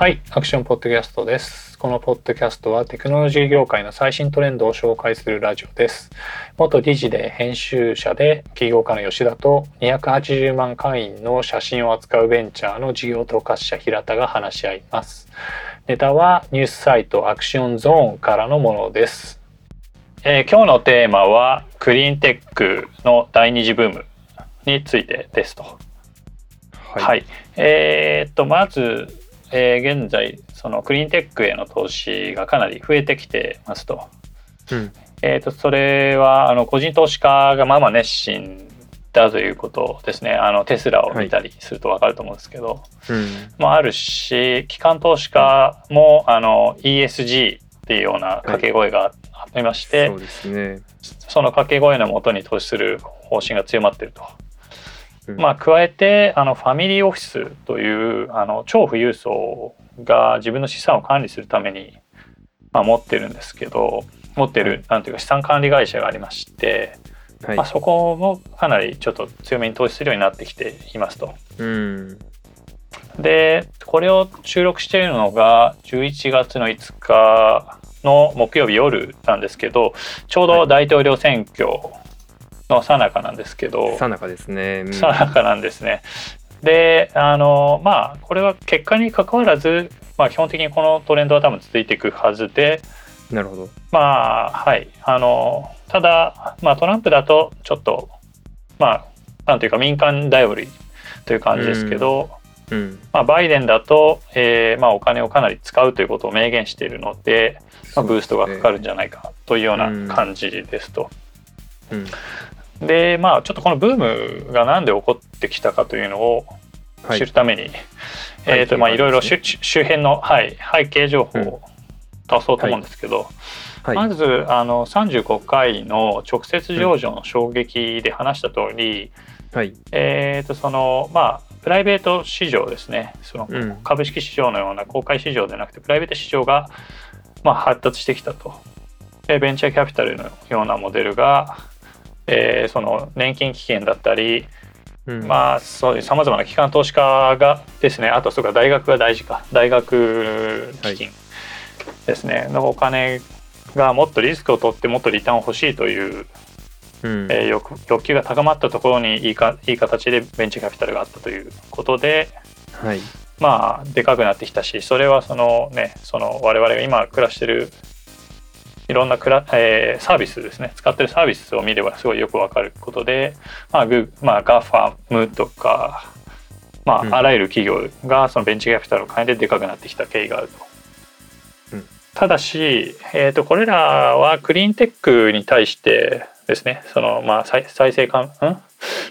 はい、アクションポッドキャストです。このポッドキャストはテクノロジー業界の最新トレンドを紹介するラジオです。元理事で編集者で起業家の吉田と280万会員の写真を扱うベンチャーの事業統括者平田が話し合います。ネタはニュースサイトアクションゾーンからのものです。えー今日のテーマはクリーンテックの第二次ブームについてですと。はい、えーっとまず、えー現在そのクリーンテックへの投資がかなり増えてきてますと。うんえーっとそれはあの個人投資家がまあまあ熱心だということですね。あのテスラを見たりすると分かると思うんですけど、うんもあるし機関投資家もあの ESG っていうような掛け声がありまして、そうですね。その掛け声のもとに投資する方針が強まっていると。うんまあ、加えてあのファミリーオフィスというあの超富裕層が自分の資産を管理するために、まあ、持ってるんですけど持ってるなんていうか資産管理会社がありまして、はいまあ、。そこもかなりちょっと強めに投資するようになってきていますと。うん。でこれを収録しているのが11月の5日の木曜日夜なんですけどちょうど大統領選挙の最中なんですけど、さなかですね。うんさなかなんですね。であのまあこれは結果に関わらず、まあ、基本的にこのトレンドは多分続いていくはずでなるほど。まあはいあのただ、まあ、トランプだとちょっとまあなんていうか民間頼りという感じですけど、うん。まあ、バイデンだと、えーまあ、お金をかなり使うということを明言しているので、まあ、ブーストがかかるんじゃないかというような感じですと。うん。でまあちょっとこのブームがなんで起こってきたかというのをはい知る。ために、えーとまあいろいろ周周辺の、はい、背景情報を足そうと思うんですけど、はい。まずあの35回の直接上場の衝撃で話した通り、はい。えーとそのまあプライベート市場ですねそのうん。株式市場のような公開市場でなくてプライベート市場が、まあ、発達してきたと。でベンチャーキャピタルのようなモデルが、えーその年金基金だったり、うん。まあそういうさまざまな機関投資家がですねあとそうか大学が大事か大学基金ですね、のお金がもっとリスクを取ってもっとリターンを欲しいという、うん。えー欲欲求が高まったところにいいかいい形でベンチャーキャピタルがあったということではい。まあでかくなってきたしそれはそのねその我々が今暮らしてるいろんなクラ、えーサービスですね。使ってるサービスを見ればすごいよくわかることで、まあグーまあ、ガファムとか、まあうん。あらゆる企業がそのベンチャーキャピタルを変えてでかくなってきた経緯があると。うん。ただし、えー、とこれらはクリーンテックに対してですねその、まあ、再再生可ん？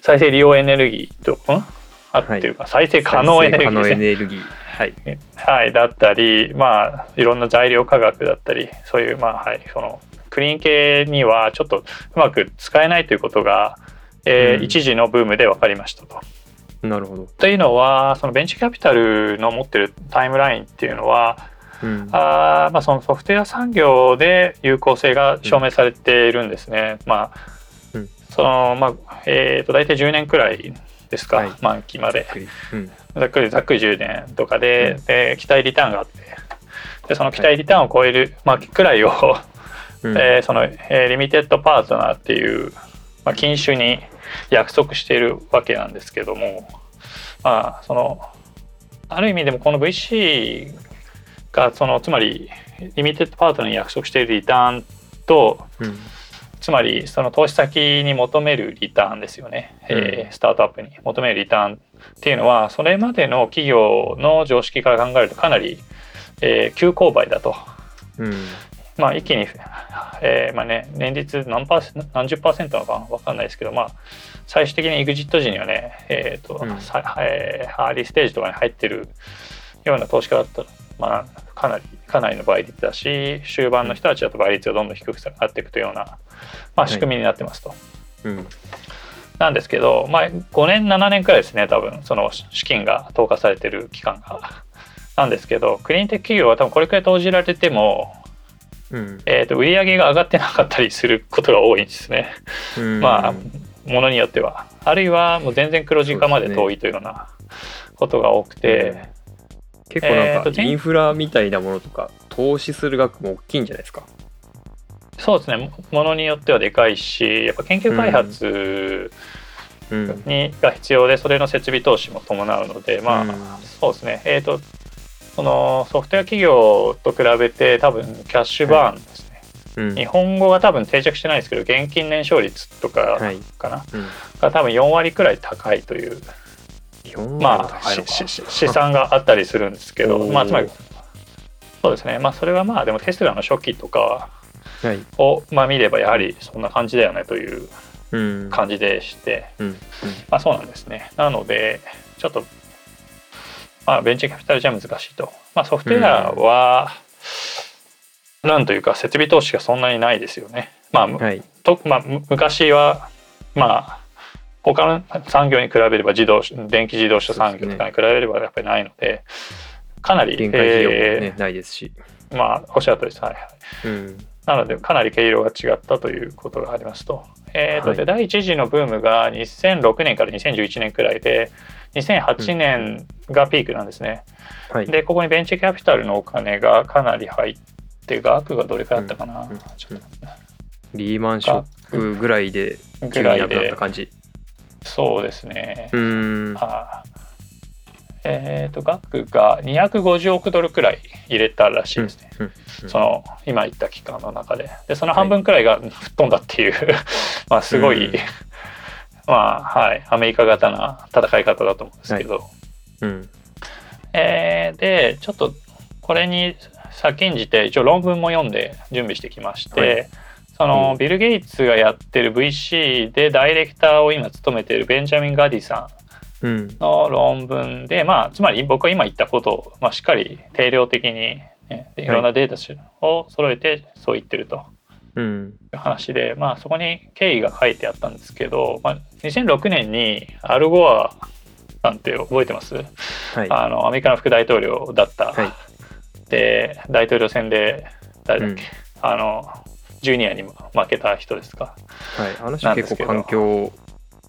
再生利用エネルギーとん？あっていうか、再生可能エネルギー可能ですね。エネルギー。はい。はい、だったり、まあ、いろんな材料価格だったり、そういう、まあ、はい、その、クリーン系にはちょっとうまく使えないということが、えーうん一時のブームで分かりましたと。なるほど。というのは、そのベンチャーキャピタルの持ってるタイムラインっていうのは、うん。あーまあ、そのソフトウェア産業で有効性が証明されているんですね。まあうんそのまあえー、と大体10年くらいですか、はい満期まで。うん。ざっくりざっくり10年とかで,、うんで期待リターンがあってでその期待リターンを超える、まあ、くらいを、うん。えーその、えーリミテッドパートナーっていう、まあ、禁酒に約束しているわけなんですけどもまあそのある意味でもこの VC がそのつまりリミテッドパートナーに約束しているリターンとうん。つまりその投資先に求めるリターンですよね、えースタートアップに求めるリターンっていうのはそれまでの企業の常識から考えるとかなり、えー急勾配だと、うん。まあ、一気に、えーまあね、年率何パーセ何十パーセントなのか分かんないですけど、まあ、最終的にエグジット時にはね、えーとうん。さえーアーリーステージとかに入ってるような投資家だったら、まあ、かなりかなりの倍率だし終盤の人たちだと倍率がどんどん低くなっていくというような、まあ、仕組みになってますと。うん。なんですけど、まあ、5年7年くらいですね多分その資金が投下されてる期間が。なんですけどクリーンテック企業は多分これくらい投じられても、うん。えー、と売り上げが上がってなかったりすることが多いんですね。うん。まあものによってはあるいはもう全然黒字化まで遠いというようなことが多くて、結構なんかインフラみたいなものとか投資する額も大きいんじゃないですか？そうですねもものによってはでかいしやっぱ研究開発うん。に、が必要でそれの設備投資も伴うのでまあ、うんそうですねえっ、とそのソフトウェア企業と比べて多分キャッシュバーンですね、うん。日本語が多分定着してないですけど現金燃焼率とかはい。かな、うん。が多分4割くらい高いという4割もまあ高いのかしし試算があったりするんですけどまあつまりそうですねまあそれはまあでもテスラの初期とかはい。をまあ見ればやはりそんな感じだよねといううん。感じでして、うん。まあそうなんですねなのでちょっとまあベンチャーキャピタルじゃ難しいとまあソフトウェアは、なんというか設備投資がそんなにないですよねまあ、うん。はい。とまあ、む昔はまあ他の産業に比べれば自動電気自動車産業とかに比べればやっぱりないのでかなり、限界費用もね、えないですし。ーまあおっしゃる通りです、はいはい、うん。なのでかなり毛色が違ったということがありますと,、えーとはい。で第一次のブームが2006年から2011年くらいで2008年がピークなんですね、はい。でここにベンチャーキャピタルのお金がかなり入って額がどれくらいあったかな、うん。リーマンショックぐらいでぐ急になくなった感じ。そうですね、うーん。あえっ、と額が250億ドルくらい入れたらしいですね、うんその今言った期間の中で。でその半分くらいが吹っ飛んだっていう、まあすごい、うん。まあはいアメリカ型な戦い方だと思うんですけど、うん。えーでちょっとこれに先んじて一応論文も読んで準備してきまして、はいそのうんビル・ゲイツがやってる VC でダイレクターを今務めているベンジャミン・ガディさんうん。の論文で、まあ、つまり僕は今言ったことを、まあ、しっかり定量的に、ね、いろんなデータを揃えてそう言ってるとうん。いう話で、まあ、そこに経緯が書いてあったんですけど、まあ、2006年にアルゴアなんて覚えてます、はい。あのアメリカの副大統領だった、はい。で大統領選で誰だっけ、うんあのジュニアに負けた人ですか？はい。あの人結構環境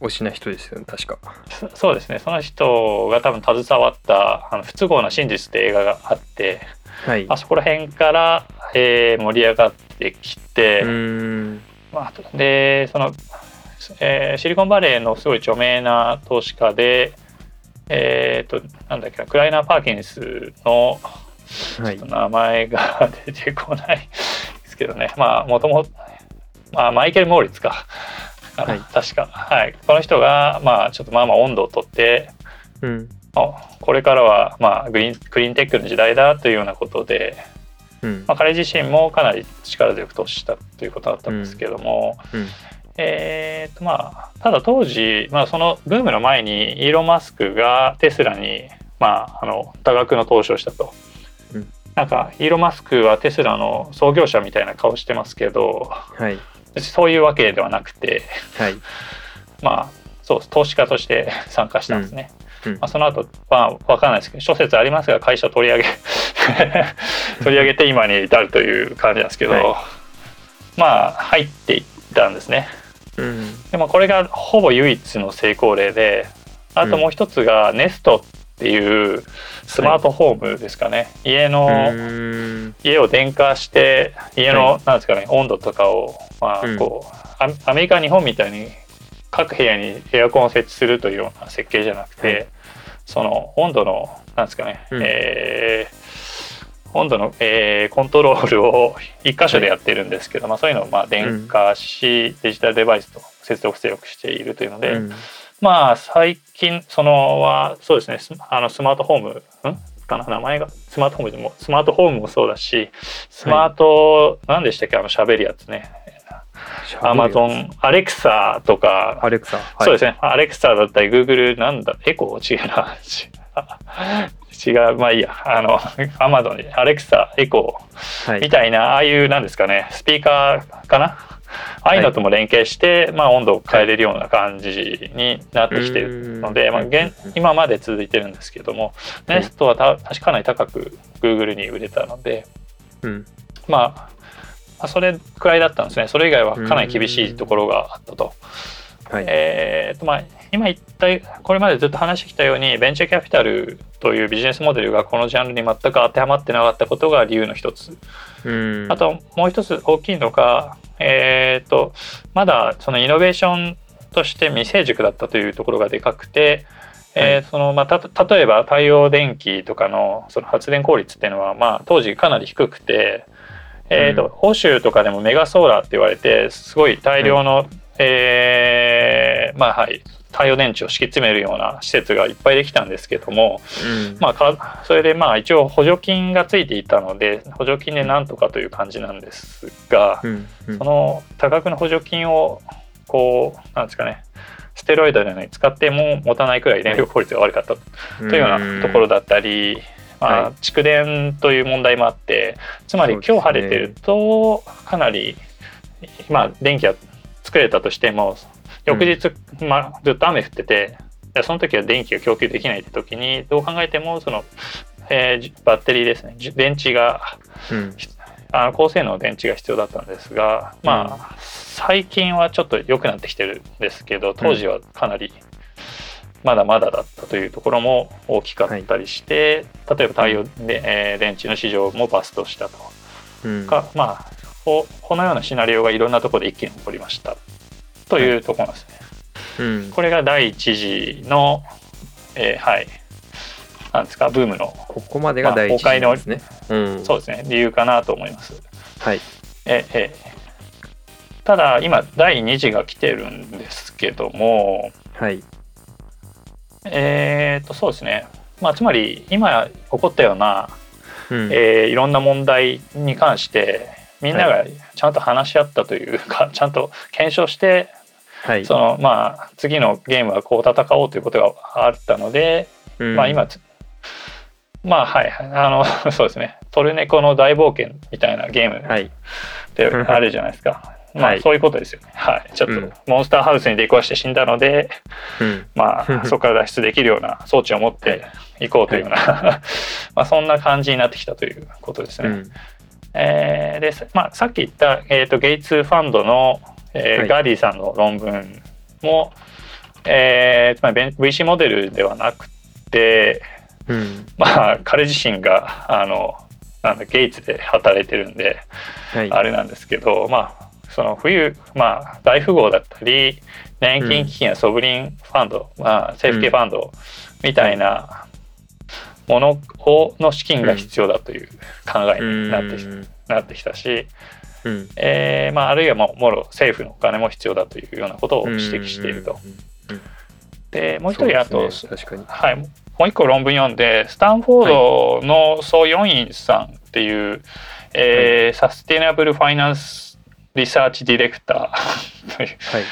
推しな人ですよね、確か。そそうですねその人が多分携わった「あの不都合な真実」って映画があってはい。あそこら辺から、えー盛り上がってきて。まあ、でその、えーシリコンバレーのすごい著名な投資家でえっ、となんだっけなクライナー・パーキンスのはい。名前が 出てこないけどね。まあもともとまあマイケル・モーリッツか、はい。確か。はい。この人がまあちょっとまあまあ温度をとってうん。あこれからはまあグリーンクリーンテックの時代だというようなことで、うん。まあ、彼自身もかなり力強く投資したということだったんですけども、うん。えーとまあ、ただ当時、まあ、そのブームの前にイーロン・マスクがテスラに、まあ、あの多額の投資をしたと。うんなんかイーロン・マスクはテスラの創業者みたいな顔してますけどはい。そういうわけではなくてはい。まあそう投資家として参加したんですね。うんまあ、その後まあ分かんないですけど諸説ありますが会社を取り上げ 取り上げて今に至るという感じなんですけど、はまあ入っていったんですね。うん。でもこれがほぼ唯一の成功例であともう一つがネストっていうスマートホームですかね、家の、うーん。家を電化して家の、はい。なんですかね温度とかをまあうん。こう、アアメリカ日本みたいに各部屋にエアコンを設置するというような設計じゃなくて、はい。その温度のなんですかね、うん。えー温度の、えーコントロールを一箇所でやってるんですけど、まあ、そういうのをまあ電化し、デジタルデバイスと接続強くしているというので、うん。まあ最近そのはそうですねスあのスマートホームん？かな名前が。スマートホームでもスマートホームもそうだしスマート、何でしたっけあの喋るやつね。アマゾンアレクサとか、アレクサ。はい。そうですね。アレクサだったりグーグルなんだエコー？違うな。違う。まあいいや。あのアマゾンにアレクサエコー。はい。みたいなああいうなんですかねスピーカーかな？ああいうのとも連携して、まあ、温度を変えれるような感じになってきてるので、うんまあ、現今まで続いてるんですけども、ネストはた確かなり高く Google に売れたので、うん。まあ、まあそれくらいだったんですね。それ以外はかなり厳しいところがあったと。はい。えーとまあ今言ったこれまでずっと話してきたようにベンチャーキャピタルというビジネスモデルがこのジャンルに全く当てはまってなかったことが理由の一つ。うんあともう一つ大きいのが、えー、とまだそのイノベーションとして未成熟だったというところがでかくて、えーそのまあ、た例えば太陽電気とかのその発電効率っていうのは、まあ、当時かなり低くて、えーとうん。欧州とかでもメガソーラーって言われてすごい大量の、えーまあはい、太陽電池を敷き詰めるような施設がいっぱいできたんですけども、うん。まあ、かそれでまあ一応補助金がついていたので補助金でなんとかという感じなんですが、うんうん。その多額の補助金をこうなんですかねステロイドのように使っても持たないくらい電力効率が悪かったというようなところだったり、まあはい。蓄電という問題もあってつまり今日晴れてるとかなり、まあ、電気が作れたとしても翌日、まあ、ずっと雨降っててでその時は電気が供給できないって時にどう考えてもその、えーじバッテリーですね。じ電池がうん。あの高性能の電池が必要だったんですがまあ、最近はちょっと良くなってきてるんですけど当時はかなりまだまだだったというところも大きかったりして、例えば太陽で、えー電池の市場もバストしたと。うん。か、まあここのようなシナリオがいろんなところで一気に起こりましたというところなんですね。うんこれが第一次の、えーはいなんですかブームのここまでが第一次なんですね。うんそうですね理由かなと思います。はい。ええただ今第2次が来てるんですけどもはい。えー、とそうですねまあつまり今起こったような、うんえーいろんな問題に関してみんながちゃんと話し合ったというか、ちゃんと検証してはい。そのまあ次のゲームはこう戦おうということがあったので、うんまあ今つまあはいはいあの そうですねトルネコの大冒険みたいなゲームはい。ってあるじゃないですか。まはいあそういうことですよね。はい。ちょっうんとモンスターハウスに出くわして死んだので、うん。まあ そこから脱出できるような装置を持っていこうというような、まあそんな感じになってきたということですね。うん。えーで、まあさっき言った、えー、とゲイツファンドの、えーはいガーディさんの論文も、えーつまり VC モデルではなくて、うん。まあ彼自身があのなんだゲイツで働いてるんで、はい。あれなんですけど、まあ、その冬、まあ、大富豪だったり、年金基金やソブリンファンド、まあ、政府系ファンドみたいなものをの資金が必要だという考えになってき,、うんなってきたし、うん。えーまあ、あるいはもうもろ政府のお金も必要だというようなことを指摘していると。でもう一人あと、ね。確かに。はい、もう一個論文読んでスタンフォードのソ・ヨンインさんっていう、えーサステイナブル・ファイナンス・リサーチ・ディレクターというはい。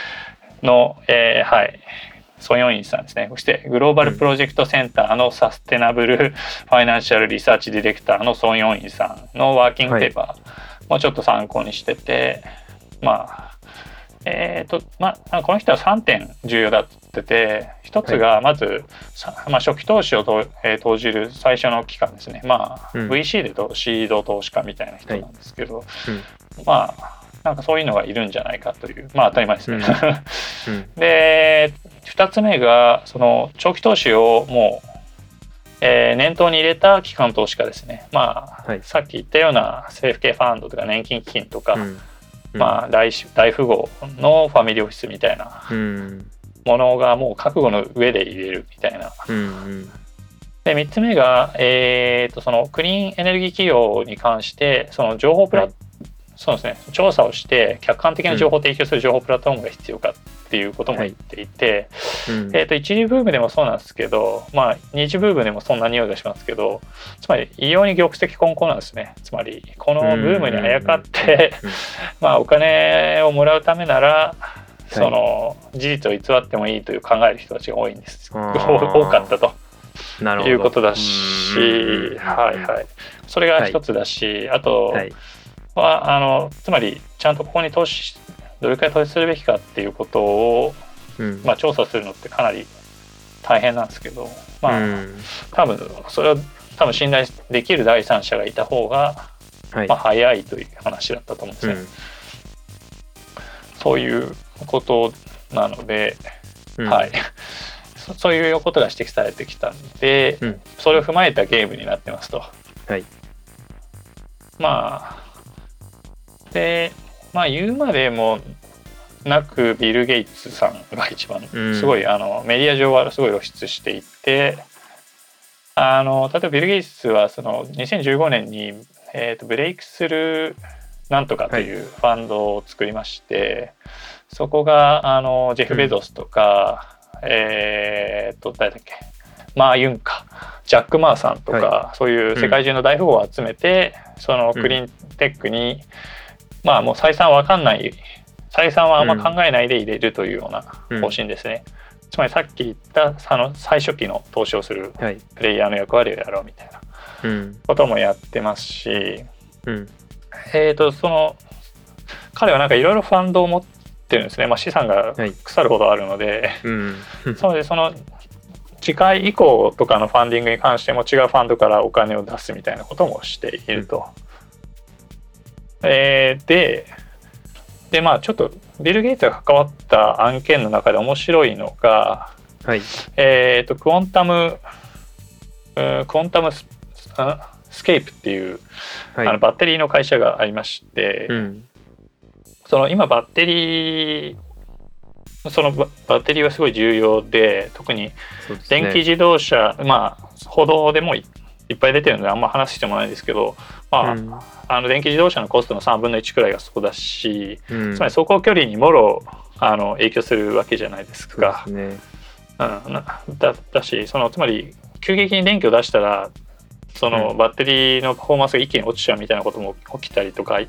の、えーはい、ソ・ヨンインさんですね。そしてグローバル・プロジェクト・センターのサステナブル・ファイナンシャル・リサーチ・ディレクターのソ・ヨンインさんのワーキングペーパーもちょっと参考にしてて、まあえーとまあ、この人は3点重要だって言ってて一つがまず、さまあ、初期投資をと、えー投じる最初の期間ですね、まあうん。VC でとシード投資家みたいな人なんですけど、うん。まあなんかそういうのがいるんじゃないかというまあ当たり前ですね。うん。で2つ目がその長期投資をもう、えー念頭に入れた機関投資家ですね。まあ、はいさっき言ったような政府系ファンドとか年金基金とか、うん。まあ大し大富豪のファミリーオフィスみたいなうん。ものがもう覚悟の上で入れるみたいな。うん。で3つ目が、えー、とそのクリーンエネルギー企業に関してその情報プラ、はいそうですね。調査をして客観的な情報を提供する情報プラットフォームが必要かっていうことも言っていて、うん。えー、と一次ブームでもそうなんですけど、まあ、二次ブームでもそんな匂いがしますけどつまり異様に玉石混交なんですね。つまりこのブームにあやかって、まあ、お金をもらうためならその事実を偽ってもいいという考える人たちが多いんです。あー。多かったと。うんなるほど。いうことだしうんはいはい。それが一つだし、あとはい。はあのつまりちゃんとここに投資どれくらい投資するべきかっていうことを、うん。まあ、調査するのってかなり大変なんですけどまあ、うん多分それを多分信頼できる第三者がいた方が、はいまあ、。早いという話だったと思うんですね。うんそういうことなので、うんはい。そそういうことが指摘されてきたんで、うんそれを踏まえたゲームになってますと。はいまあでまあ言うまでもなくビル・ゲイツさんが一番うん。すごい、あのメディア上はすごい露出していてあの例えばビル・ゲイツはその2015年に、えーとブレイクスルーなんとかというファンドを作りまして、そこがあのジェフ・ベゾスとか、えー、と誰だっけマー・ユンかジャック・マーさんとか、はそういう世界中の大富豪を集めて、そのクリーンテックに、まあもう採算わかんない採算はあんま考えないで入れるというような方針ですね。つまりさっき言ったその最初期の投資をするはい。プレイヤーの役割をやろうみたいなうん。こともやってますし、うん。えー、とその彼はなんかいろいろファンドを持ってるんですね、まあ、資産がはい。腐るほどあるので、うん。なのでその次回以降とかのファンディングに関しても違うファンドからお金を出すみたいなこともしていると。えーででまあちょっとビル・ゲイツが関わった案件の中で面白いのが、はい。えー、とクォンタムうんクォンタムスあスケープっていう、あのはいバッテリーの会社がありまして、うん。その今バッテリーそのババッテリーはすごい重要で特に電気自動車、まあ歩道でもいいっぱい出てるのであんま話す必要もないですけど、まあうん。あの電気自動車のコストの3分の1くらいがそこだし、うん。つまり走行距離にもろあの影響するわけじゃないですか。ですね。うん、なだだしそのつまり急激に電気を出したらそのうん。バッテリーのパフォーマンスが一気に落ちちゃうみたいなことも起きたりとか、はま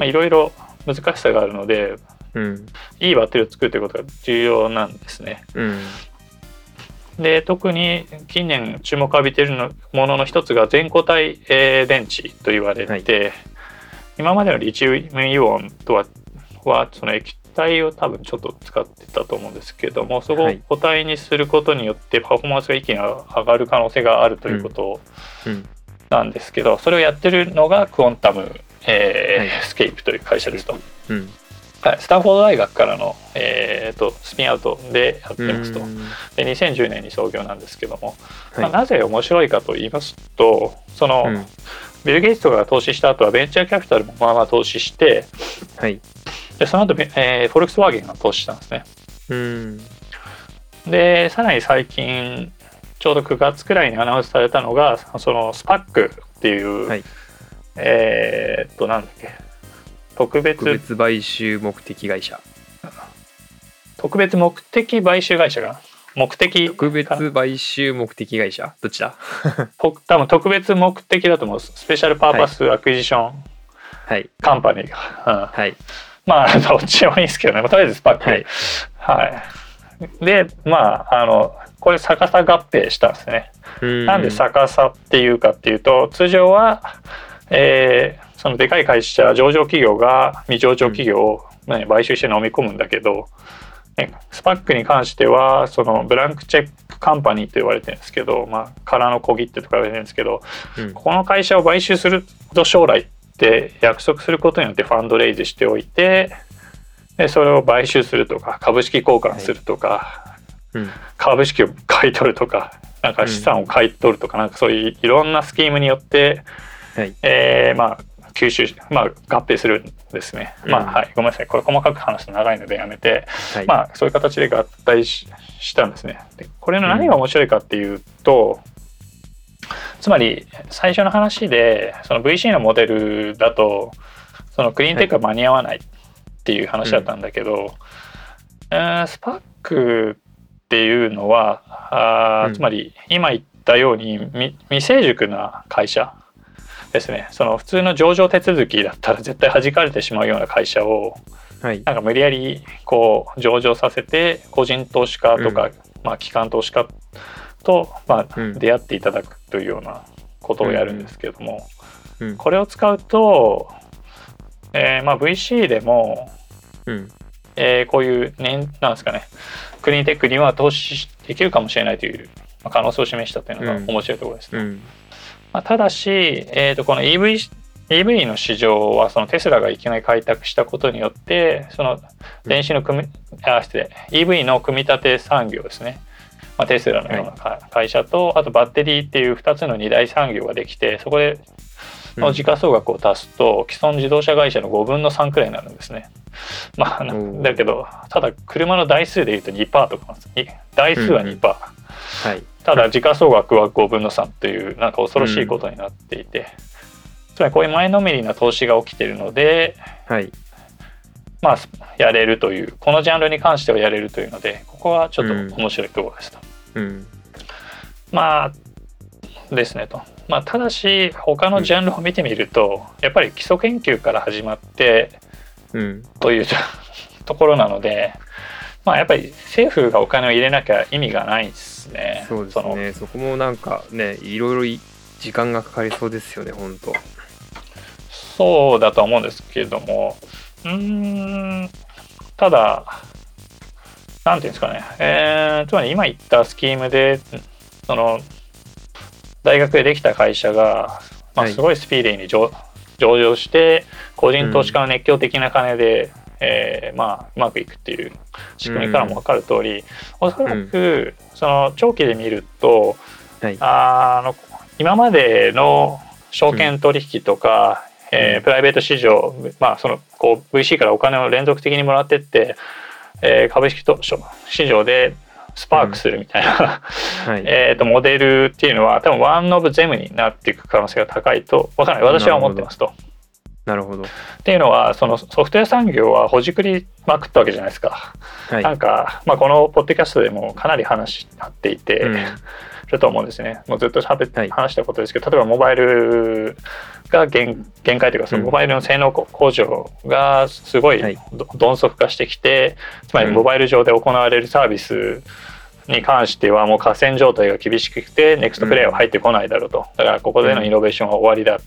あ、いいろいろ難しさがあるのでうん。いいバッテリーを作るということが重要なんですね。うんで特に近年注目を浴びているのものの一つが全固体、えー電池と言われて、今までのリチウムイオンとははその液体を多分ちょっと使ってたと思うんですけどもそこをはい。固体にすることによってパフォーマンスが一気に上がる可能性があるということうん。なんですけど、それをやってるのがクォンタム、えーはい。スケープという会社ですと。うんはい、スタンフォード大学からの、えー、とスピンアウトでやってますと。うん。で2010年に創業なんですけども、はい。まあ、なぜ面白いかと言いますとその、うん。ビル・ゲイツとかが投資した後はベンチャーキャピタルもまあまあ投資してはい。でその後、ベえーフォルクスワーゲンが投資したんですね。うん。でさらに最近ちょうど9月くらいにアナウンスされたのがそのスパックっていう、はい。えーっとなんだっけ特別特別買収目的会社。特別目的買収会社が？目的特別買収目的会社？どっちだ？と多分特別目的だと思う。 special purpose acquisition。はい。 company が、うん。はい。まあ どっちでもいいですけどね、まあとりあえずスパックはい。はい。で、まあ、あの、これ逆さ合併したんですね。なんで逆さっていうかっていうと、通常は、えーそのでかい会社、上場企業が未上場企業を、ね買収して飲み込むんだけど、ねスパックに関しては、そのブランクチェックカンパニーと言われてるんですけど、まあ、空の小切手とか言われてるんですけど、うん。この会社を買収すると将来って約束することによってファンドレイズしておいてでそれを買収するとか株式交換するとか、うん。株式を買い取るとかなんか資産を買い取るとか、なんかそういういろんなスキームによって、はい。えーまあ吸収し、まあ、合併するんですね。まあうん。はい。ごめんなさい。これ細かく話すと長いのでやめて、はい。まあそういう形で合体ししたんですね。でこれの何が面白いかっていうと、つまり最初の話でその VC のモデルだとそのクリーンテックが間に合わないっていう話だったんだけど、えースパックっていうのはあー、うん。つまり今言ったように未未成熟な会社ですね。その普通の上場手続きだったら絶対弾かれてしまうような会社をはい。なんか無理やりこう上場させて個人投資家とか、うまあ、機関投資家と、まあうん。出会っていただくというようなことをやるんですけれども、うん。これを使うと、えーまあ、VC でも、うん。えーこういう年なんですかねクリーンテックには投資できるかもしれないというまあ可能性を示したというのうん。が面白いところですね。うんまあ、ただし、えー、とこの EV, EV の市場はそのテスラがいきなり開拓したことによってその電子の組み、あ失礼。EV の組み立て産業ですね。まあ、テスラのようなか会社と、あとバッテリーっていう2つの二大産業ができてそこでの時価総額を足すと、既存自動車会社の5分の3くらいになるんですね。まあ、だけどただ車の台数でいうと2%とか台数は2%、うん。はいただ時価総額は5分の3というなんか恐ろしいことになっていて、つまりこういう前のめりな投資が起きているのではい。まあやれるというこのジャンルに関してはやれるというのでここはちょっと面白いところですと。うん。まあですねと。まあ、ただし他のジャンルを見てみると、やっぱり基礎研究から始まってうん。というところなので、まあ、やっぱり政府がお金を入れなきゃ意味がないですね。そうですのね。そこもなんかねいろいろい時間がかかりそうですよね本当。そうだと思うんですけれども。うーんただなんていうんですかね、えーつまり今言ったスキームでその大学でできた会社が、まあ、はい。すごいスピーディーに上,、上場して個人投資家の熱狂的な金で、えーまあ、うまくいくっていう仕組みからも分かる通り、おそらくその長期で見るとはい。あの今までの証券取引とか、えーうんプライベート市場、まあ、そのこう VC からお金を連続的にもらってって、えー株式と市場でスパークするみたいな、はい。えーとモデルっていうのは多分ワンオブゼムになっていく可能性が高いとわからない。私は思ってますと。なるほどっていうのはそのソフトウェア産業はほじくりまくったわけじゃないですか。はいなんか、まあ、このポッドキャストでもかなり話になっていて、うんると思うんですね。もうずっと喋って、はい話したことですけど、例えばモバイルが限限界というか、そのうんモバイルの性能向上がすごい鈍足化してきて、つまりうんモバイル上で行われるサービスに関してはもう河川状態が厳しくて、ネクストプレイヤーは入ってこないだろうと。だからここでのイノベーションは終わりだ。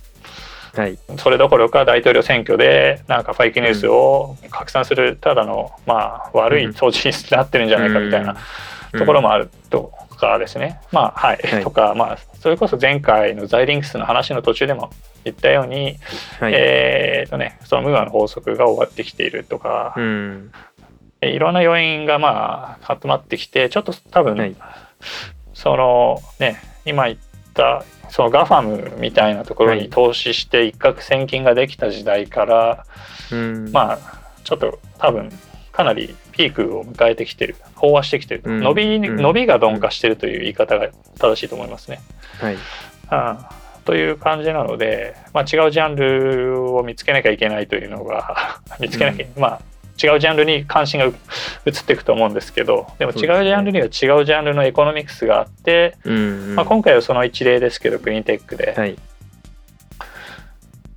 はい。それどころか大統領選挙でなんかファイクニュースを拡散するただのまあ悪い統治になってるんじゃないかみたいなところもあるとかですね、まあはい、はい。とかまあそれこそ前回のザイリンクスの話の途中でも言ったように、はい。えーとねそのムーアの法則が終わってきているとか、うん。えいろんな要因がまあ集まってきてちょっと多分、はい。そのね今言ったそのガファムみたいなところはい。に投資して一攫千金ができた時代から、うん。まあちょっと多分かなりピークを迎えてきてる飽和してきてる、うん。伸びうん。伸びが鈍化してるという言い方が正しいと思いますね。はい。うんという感じなので、まあ、違うジャンルを見つけなきゃいけないというのが 見つけなきゃ、まあ違うジャンルに関心がう移っていくと思うんですけどでも違うジャンルには違うジャンルのエコノミクスがあって、うんまあ、今回はその一例ですけどクリーンテックで、はい。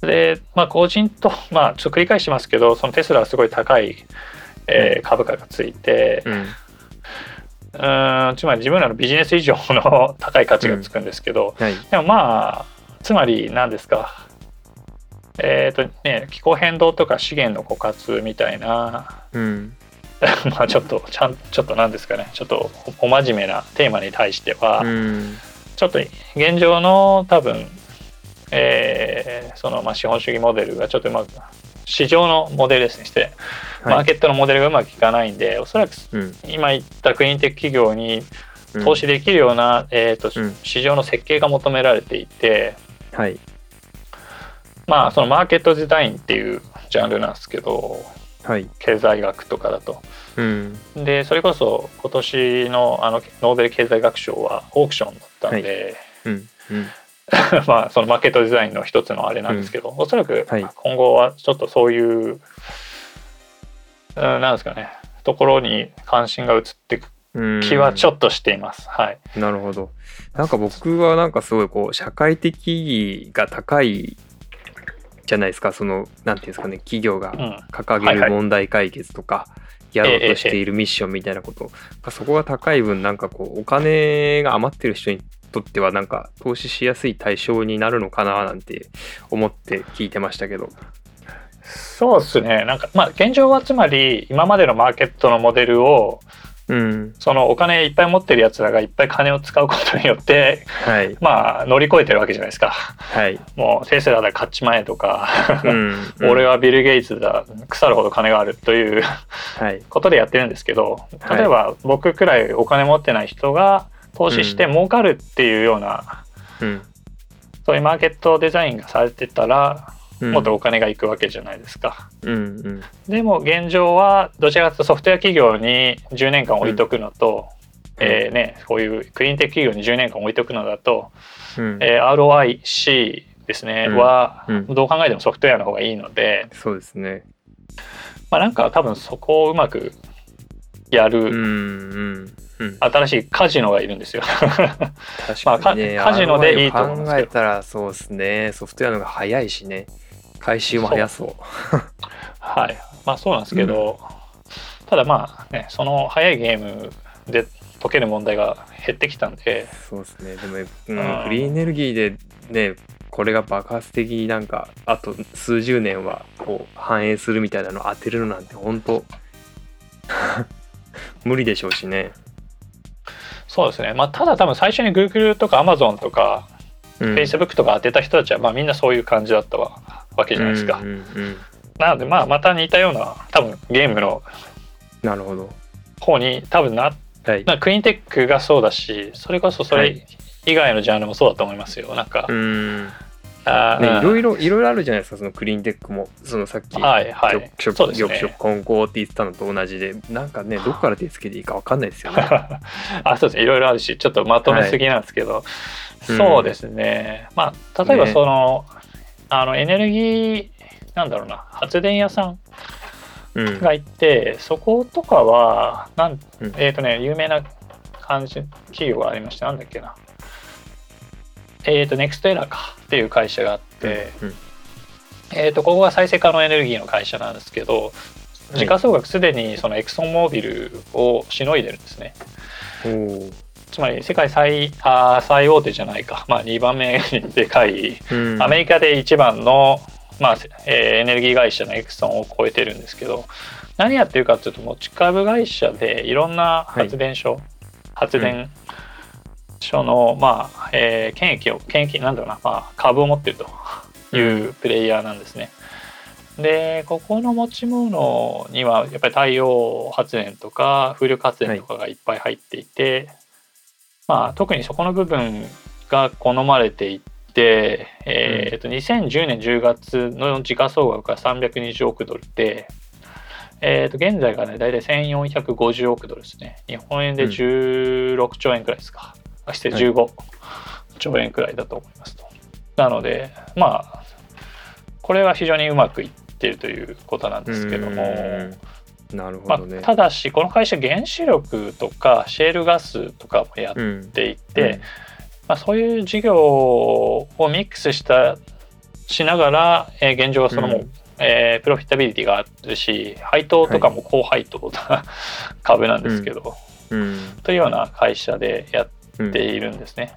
で、まあ、個人と、まあ、ちょっと繰り返しますけどそのテスラはすごい高い、えー株価がついて、うん。うーんつまり自分らのビジネス以上の高い価値がつくんですけど、はい。でもまあつまり何ですかえっ、とね気候変動とか資源の枯渇みたいなうん。まあちょっとちゃんちょっと何ですかね。ちょっとお真面目なテーマに対しては、うん。ちょっと現状の多分、えーそのまあ資本主義モデルがちょっとうまく市場のモデルですね。して、マーケットのモデルがうまくいかないんでおそらくうん。今言ったクリーンテック企業にうん。投資できるような、えーとうん。市場の設計が求められていて、はいまあそのマーケットデザインっていうジャンルなんですけどはい経済学とかだと。うんでそれこそ今年のあのノーベル経済学賞はオークションだったんで、うんうん まあそのマーケットデザインの一つのあれなんですけど、おそらくはい今後はちょっとそういう、うん、なんですかねところに関心が移っていくうん気はちょっとしています。はい。なるほど。なんか僕はなんかすごいこう社会的意義が高いじゃないですかそのなんていうんですかね企業がうん。掲げる問題解決とかやろうとしているミッションみたいなこと、そこが高い分なんかこうお金が余ってる人にとってはなんか投資しやすい対象になるのかななんて思って聞いてましたけど。そうですね。なんかまあ現状はつまり今までのマーケットのモデルをうん。そのお金いっぱい持ってるやつらがいっぱい金を使うことによってはい。まあ乗り越えてるわけじゃないですかはい。もうテスラだ買っちまえとか、うん。俺はビル・ゲイツだ腐るほど金があるというはい。ことでやってるんですけどはい例えば僕くらいお金持ってない人が投資して儲かるっていうような、うん。そういうマーケットデザインがされてたらうんもっとお金がいくわけじゃないですか。うんうん。でも現状はどちらかというとソフトウェア企業に10年間置いとくのと、うんえーね、こういうクリーンテック企業に10年間置いとくのだと、うん。えー ROIC ですね、うんはうんどう考えてもソフトウェアの方がいいので、そうですね。まあ、なんか多分そこをうまくやるうんうんうん。新しいカジノがいるんですよ。確かにね、まあカカジノでいいと思うんですけど考えたらそうですね。ソフトウェアの方が早いしね。回収も早そう。はい、まあそうなんですけど、ただまあねその早いゲームで解ける問題が減ってきたんでそうですね。でも、ううん。ん、フリーエネルギーでね、これが爆発的になんか、あと数十年はこう反映するみたいなのを当てるのなんて本当 無理でしょうしね。そうですね。まあただ多分最初に Google とか Amazon とかうん、Facebook とか当てた人たちはまあみんなそういう感じだったわわけじゃないですか、うんうんうんなのでまあまた似たような多分ゲームのなるほど。方に多分なはい。なクリーンテックがそうだしそれこそそれはい。以外のジャンルもそうだと思いますよ。なんか、うん。あーね、いろいろ、いろいろあるじゃないですか、そのクリーンテックも。そのさっき、はいはい。玉食そうですね。玉食混合って言ってたのと同じで、なんかね、どこから手つけていいかわかんないですよね。あそうですね。いろいろあるしちょっとまとめすぎなんですけど、うん。そうですね。まあ例えばね。その,、あのエネルギーなんだろうな発電屋さんうん。がいてそことかはなん、うん。えっ、とね有名な感じ企業がありましてなんだっけな。えっ、とネクストエラーかっていう会社があって、うんえー、とここが再生可能エネルギーの会社なんですけどい。時価総額すでにそのエクソンモービルをしのいでるんですね。つまり世界最あー最大手じゃないか、まあ、2番目にでかいうん。アメリカで一番の、まあえーエネルギー会社のエクソンを超えてるんですけど何やってるかっていうと持ち株会社でいろんな発電所、発電所の、まあえー権益を権益なんだろうな、まあ、株を持ってるというプレイヤーなんですね。でここの持ち物にはやっぱり太陽発電とか風力発電とかがいっぱい入っていて、まあ、特にそこの部分が好まれていて、えーと2010年10月の時価総額が320億ドルで、えー、と現在がね大体1450億ドルですね。日本円でうん。16兆円くらいですか、あ失礼はい。15兆円くらいだと思いますと。なのでまあこれは非常にうまくいっているということなんですけども。うんなるほまあどね。、ただしこの会社原子力とかシェールガスとかもやっうんていて、まあ、そういう事業をミックスしたしながら、えー現状はそのもう、うんえープロフィタビリティがあるし配当とかも高配当な 株なんですけど、うんというような会社でやうんっているんですね。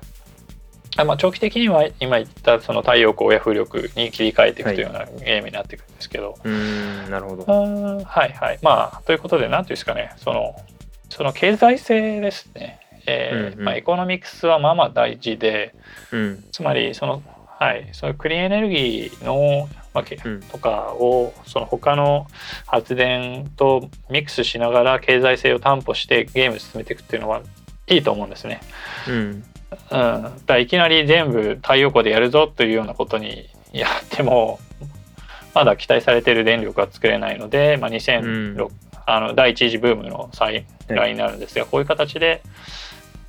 あまあ、長期的には今言ったその太陽光や風力に切り替えていくというようなゲームになっていくんですけど、うんなるほど。はいはい。まあということで何ていうんですかね。そのその経済性ですね、えーうんうん。まあ、エコノミクスはまあまあ大事でうん。つまりそのはいそのクリーンエネルギーのわけうん。とかをその他の発電とミックスしながら経済性を担保してゲーム進めていくっていうのはいいと思うんですね。うんうん、だからいきなり全部太陽光でやるぞというようなことにやってもまだ期待されている電力は作れないので、まあ、2006、うん。あの第一次ブームの再来になるんですが、こういう形で、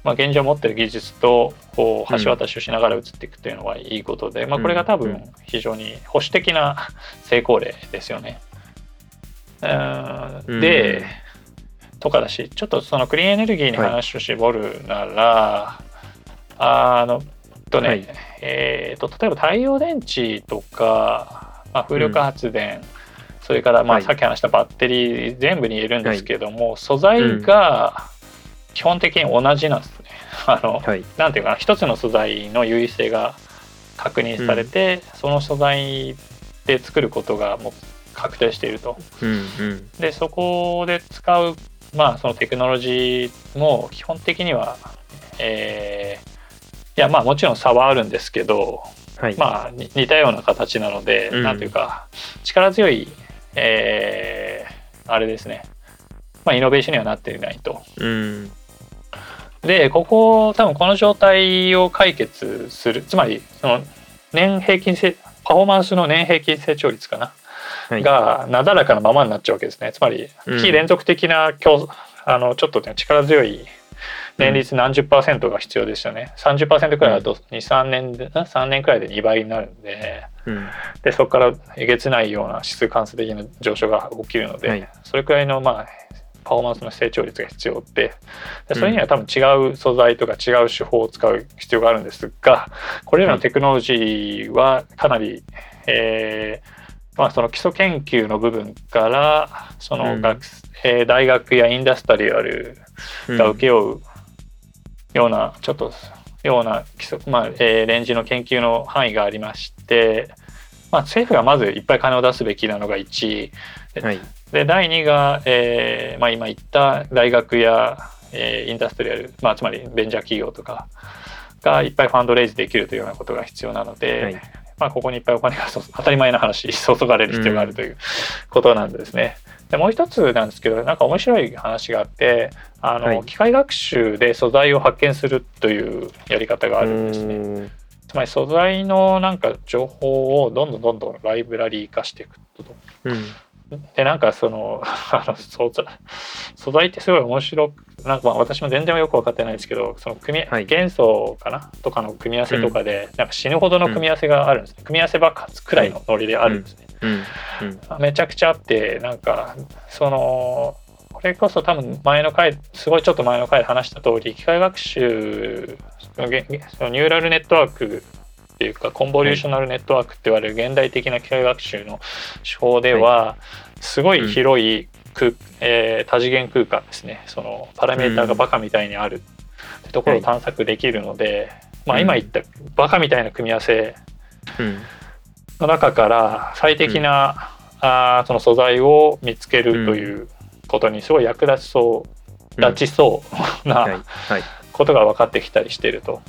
まあ、現状持ってる技術とこう橋渡しをしながら移っていくというのはいいことで、まあ、これが多分うん。非常に保守的な 成功例ですよね。うん。うん。で、とかだしちょっとそのクリーンエネルギーに話を絞るなら、あのとね、はいえーと例えば太陽電池とか、まあ、風力発電、それからまはいあさっき話したバッテリー全部に言えるんですけども、素材が基本的に同じなんですね。あのはい。なんていうかな一つの素材の優位性が確認されて、その素材で作ることがもう確定していると。うんうんでそこで使うまあそのテクノロジーも基本的には、えーいやまあもちろん差はあるんですけど、はい。まあに似たような形なので、うんなんていうか力強い、えーあれですね、まあ、イノベーションにはなっていないと。うん。でここ多分この状態を解決するつまりその年平均せパフォーマンスの年平均成長率かな、はい。がなだらかなままになっちゃうわけですねつまりうん非連続的な競あのちょっとね力強い年率何十パーセントが必要ですよね。30%くらいだと23年で3年くらいで2倍になるんでうん。でそこからえげつないような指数関数的な上昇が起きるので、はい。それくらいのまあパフォーマンスの成長率が必要ででそれには多分違う素材とか違う手法を使う必要があるんですがこれらのテクノロジーはかなり、えーまあ、その基礎研究の部分からその学、えー大学やインダストリアルうん。が請け負うようなちょっとような基礎、まあえーレンジの研究の範囲がありまして、まあ、政府がまずいっぱい金を出すべきなのが1はい。で第2が、えーまあ、今言った大学や、えーインダストリアル、まあ、つまりベンチャー企業とかがいっぱいファンドレイズできるというようなことが必要なので、はいまあ、ここにいっぱいお金がそ当たり前な話 注がれる必要があるということなんですね。でもう一つなんですけどなんか面白い話があってあの、はい機械学習で素材を発見するというやり方があるんですね。ね。つまり素材のなんか情報をどんどんどんどんライブラリー化していくと。うん。でなんかその あの素材素材ってすごい面白くなんかまあ私も全然よく分かってないんですけどその組み、はい元素かな？とかの組み合わせとかで、なんか死ぬほどの組み合わせがあるんですね、組み合わせ爆発くらいのノリであるんですね、うん。うん。めちゃくちゃあってなんかそのこれこそ多分前の回すごいちょっと前の回で話した通り機械学習そのニューラルネットワークっていうかコンボリューショナルネットワークって言われる現代的な機械学習の手法ではすごい広い空、えー多次元空間ですね。そのパラメーターがバカみたいにあるってところを探索できるので、まあ今言ったバカみたいな組み合わせうん。の中から最適な、あーその素材を見つけるということにすごい役立ちそう、立ちそう はい。なはい。ことが分かってきたりしていると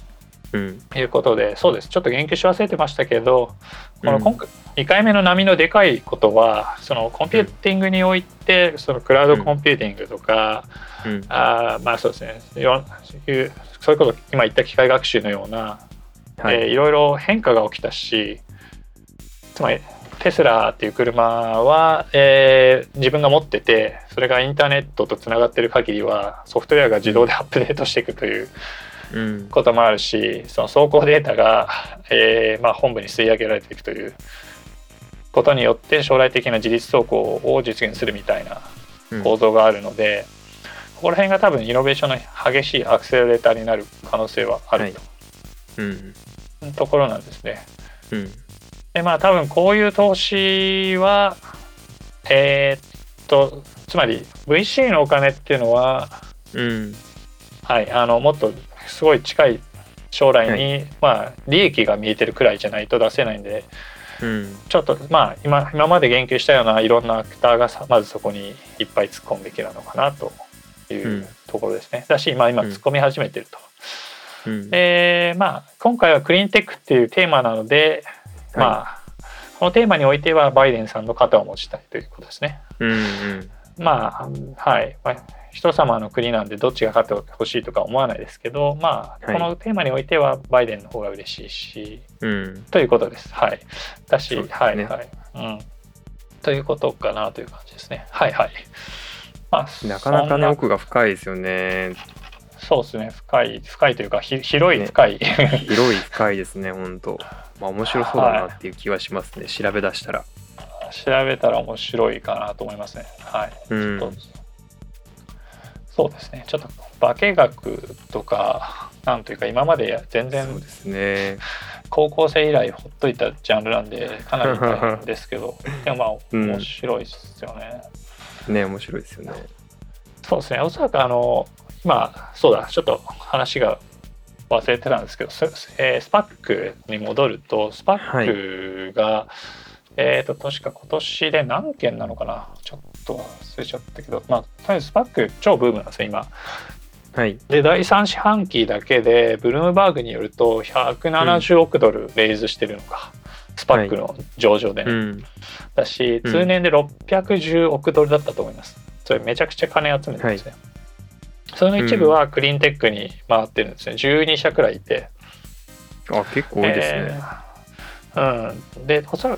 うん。いうことでそうですちょっと言及し忘れてましたけどこのうん今回2回目の波のでかいことはそのコンピューティングにおいてそのクラウドコンピューティングとか、うん。あーまあそうですねよいうそれこそ今言った機械学習のようなはい。えーいろいろ変化が起きたしつまりテスラっていう車は、えー自分が持っててそれがインターネットとつながってる限りはソフトウェアが自動でアップデートしていくといううん。こともあるしその走行データが、えーまあ、本部に吸い上げられていくということによって将来的な自立走行を実現するみたいなうん構造があるので、ここら辺が多分イノベーションの激しいアクセラレーターになる可能性はあるうん。とところなんですね。うん。でまあ多分こういう投資はえーっとつまり VC のお金っていうのは、うん。はい、あのもっとすごい近い将来に、まあ利益が見えてるくらいじゃないと出せないんでうん。ちょっとまあ今今まで言及したようないろんなアクターがさまずそこにいっぱい突っ込むべきなのかなといううんところですね。だし今今うん突っ込み始めてると。うん。でまあ今回はクリーンテックっていうテーマなので、まあこのテーマにおいてはバイデンさんの肩を持ちたいということですね。うん。うん。まあはい、まあ、人様の国なんでどっちが勝ってほしいとか思わないですけどまあはいこのテーマにおいてはバイデンの方が嬉しいし、うん。ということです。はい。だし、ねはいはい。うん。ということかなという感じですね。はいはい。まあ、なかなかね、奥が深いですよね。そうですね。深い、深いというか、ひ広い深い。広い深いですね、本当まあ面白そうだなっていう気はしますね、調べ出したら。調べたら面白いかなと思いますね。はい。うんちょっとそうですね。ちょっと化学とか、なんというか、今まで全然そうですね。高校生以来ほっといたジャンルなんで、かなり大変ですけど、でもまあ、うん面白いですよね。ね、面白いですよね。そうですね。おそらくあの、今、そうだ、ちょっと話が忘れてたんですけど、ス,、えースパックに戻ると、スパックが、えっ、と、確か今年で何件なのかな？ちょっと忘れちゃったけど、まあ、とりあえずスパック超ブームなんですよ、今。はい。で、第3四半期だけで、ブルームバーグによると、170億ドルレイズしてるのか、スパックの上場でね、うん。だし、うん通年で610億ドルだったと思います。それめちゃくちゃ金集めてるんですね。その一部はクリーンテックに回ってるんですね。12社くらいいて。あ、結構多いですね。えーうん。で、おそら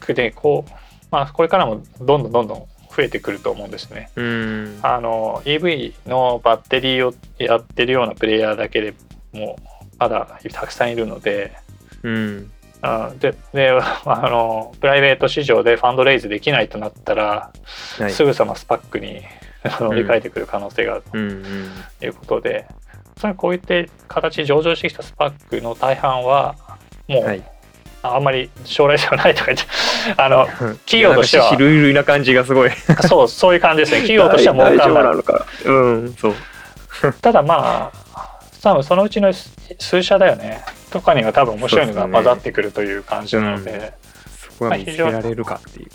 くで、こう、まあ、これからもどんどんどんどん増えてくると思うんですね。うん。あの EV のバッテリーをやってるようなプレイヤーだけでもまだたくさんいるので、うん。あでで あのプライベート市場でファンドレイズできないとなったら、はい。すぐさまスパックに 乗り換えてくる可能性があるうんうん。ということで、それこういって形で上場してきたスパックの大半はもう、はい。あんまり将来性はないとか言って あの企業としてはなんかシルルな感じがすごい。そうそういう感じですね企業としては儲かんないのか。うん。そう。ただまあ多分そのうちの数社だよねとかには多分面白いのが混ざってくるという感じなのでそこが見つけられるかっていう。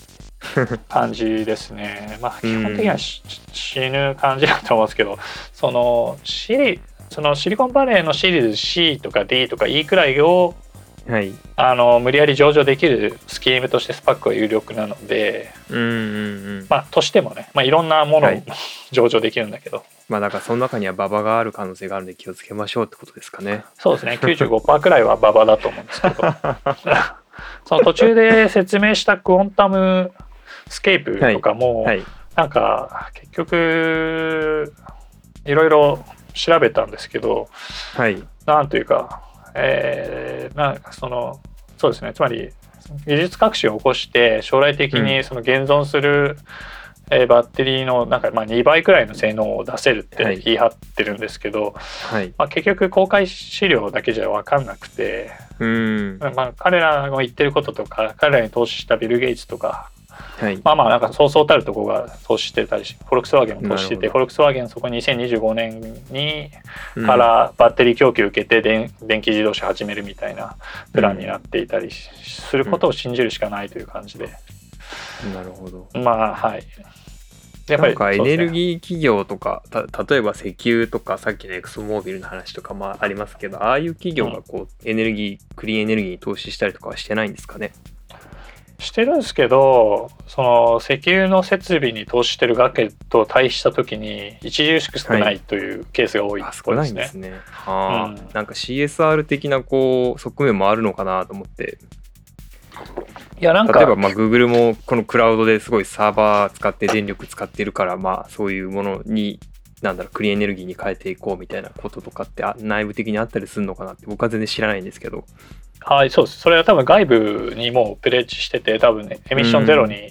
感じですねまあうん基本的にはし死ぬ感じだと思うんですけどそのシリそのシリコンバレーのシリーズ C とか D とか E くらいをはい。あの無理やり上場できるスキームとしてスパックは有力なのでうんうんうん。まあとしてもね、まあ、いろんなものをはい 上場できるんだけど、まあだからその中にはババがある可能性があるんで気をつけましょうってことですかね。そうですね95%くらいはババだと思うんですけど その途中で説明したクオンタムスケープとかも、はい。なんか結局いろいろ調べたんですけどはい。なんというか、えーなんかそのそうですねつまり技術革新を起こして将来的にその現存する、えーバッテリーのなんかまあ2倍くらいの性能を出せるってはい言い張ってるんですけど、はい。まあ、結局公開資料だけじゃ分かんなくて、うん。まあ、彼らの言ってることとか彼らに投資したビル・ゲイツとかはい。まあまあなんかそうそうたるところが投資してたりしフォルクスワーゲンも投資しててフォルクスワーゲンそこ2025年にうんからバッテリー供給受けて電電気自動車始めるみたいなプランになっていたりしすることを信じるしかないという感じで、なるほど。まあはい。やっぱりエネルーギー企業とか、た例えば石油とかさっきのエクソモービルの話とかもありますけどああいう企業がこうエネルギークリーンエネルギーに投資したりとかはしてないんですかね？してるんですけどその石油の設備に投資してる額と対比した時に著しく少ないというケースが多いですね少ないんです。ね。ああ、うん。なんか CSR 的なこう側面もあるのかなと思って。いやなんか例えばまあ Google もこのクラウドですごいサーバー使って電力使ってるからまあそういうものになんだろうクリーンエネルギーに変えていこうみたいなこととかってあ内部的にあったりするのかなって僕は全然知らないんですけど。はいそうです。それは多分外部にもうプレッジしてて多分ねエミッションゼロに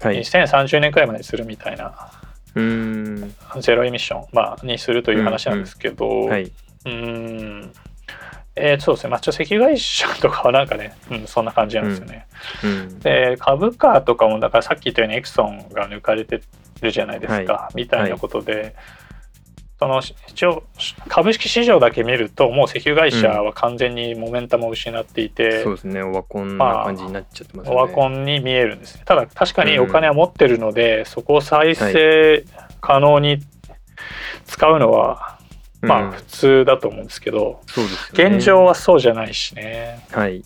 はい。2030年くらいまでにするみたいな、うーん。ゼロエミッション、まあ、にするという話なんですけど、はい。うーん。えーそうですね、まあ、ちょっと石油会社とかはなんかね、うん、そんな感じなんですよね。うん。で、株価とかも、だからさっき言ったようにエクソンが抜かれてるじゃないですか、はみたいなことで、その一応、株式市場だけ見ると、もう石油会社は完全にモメンタムを失っていて、そうですね。オワコンな感じになっちゃってますよね。オワコンに見えるんですね。ただ確かにお金は持ってるので、そこを再生可能に使うのは、まうん。あ普通だと思うんですけど、そうですよね。現状はそうじゃないしね。はい。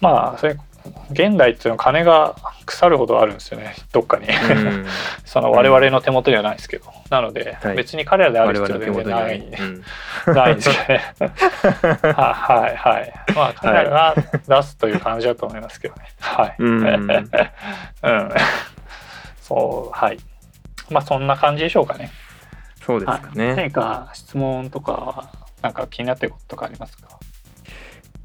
まあそれ現代っていうのは金が腐るほどあるんですよねどっかに、うん。その我々の手元にはないですけど。なので、はい。別に彼らであ我る必要は全然はない。い、うん。ないんですよね。ははいはい。まあ彼らが出すという感じだと思いますけどね。はい、うん。うん。そうはい。まあそんな感じでしょうかね。そうですかね、何か質問とかなんか気になってることとかありますか？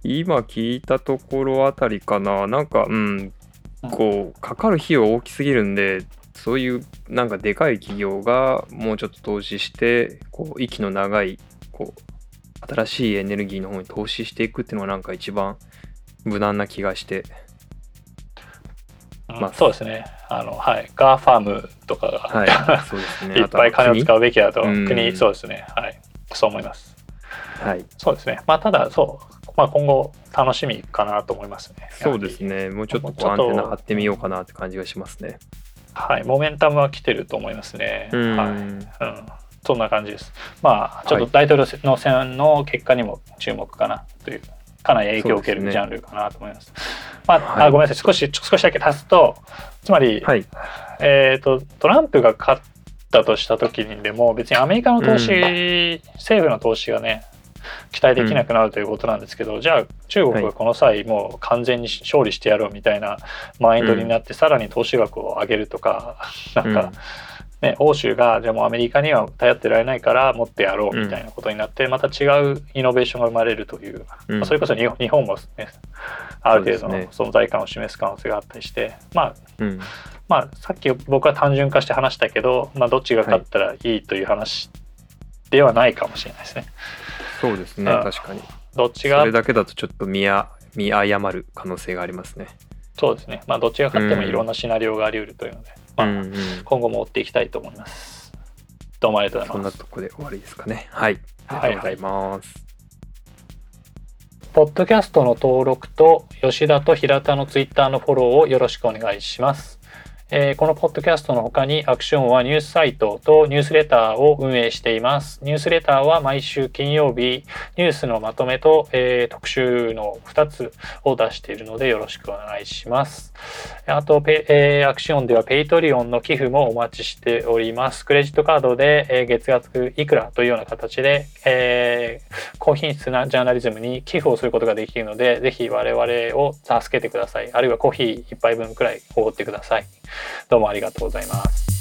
今聞いたところあたりかな。なんかうんこうかかる費用大きすぎるんでそういうなんかでかい企業がもうちょっと投資してこう息の長いこう新しいエネルギーの方に投資していくっていうのがなんか一番無難な気がして。うんまあそうですね。あのはい。 GAFAM とかが、はい。そうですね。いっぱい金を使うべきだと。うん国そうですね。はい。そう思います。はい。そうですね。まあただそう、まあ、今後楽しみかなと思いますね。そうですね。もうちょっとアンテナ張ってみようかなって感じがしますね。はい、モメンタムは来てると思いますね。うん。はい、うん、そんな感じです。まあちょっと大統領の選の結果にも注目かなという、かなり影響を受けるジャンルかなと思います。まあ、はい。あごめんなさい、少し少しだけ足すと、つまり、はい。えっ、とトランプが勝ったとした時にでも別にアメリカの投資、政府の投資がね期待できなくなるということなんですけど、じゃあ中国がこの際もう完全に勝利してやろうみたいなマインドになって、さらに投資額を上げるとか なんか、ね、欧州がじゃあもうアメリカには頼ってられないから持ってやろうみたいなことになって、また違うイノベーションが生まれるという、うん。まあそれこそ日本も、ね、ある程度の存在感を示す可能性があったりして、まあうん。まあ、さっき僕は単純化して話したけど、まあ、どっちが勝ったらいいという話ではないかもしれないですね。そうですね。うん確かに。どっちが？それだけだとちょっと見や見誤る可能性がありますね。そうですね、まあ、どっちが勝ってもうんいろんなシナリオがあり得るというので、まあうんうん。今後も追っていきたいと思います。どうもありがとうございます。そんなとこで終わりですかね。はい。ありがとうございます。ポッドキャストの登録と吉田と平田のツイッターのフォローをよろしくお願いします。えーこのポッドキャストの他にアクションはニュースサイトとニュースレターを運営しています。ニュースレターは毎週金曜日ニュースのまとめと、えー特集の2つを出しているのでよろしくお願いします。あと、えーアクションではペイトリオンの寄付もお待ちしております。クレジットカードで、え月額いくらというような形で、え高品質なジャーナリズムに寄付をすることができるので、ぜひ我々を助けてください。あるいはコーヒー一杯分くらいおごってください。どうもありがとうございます。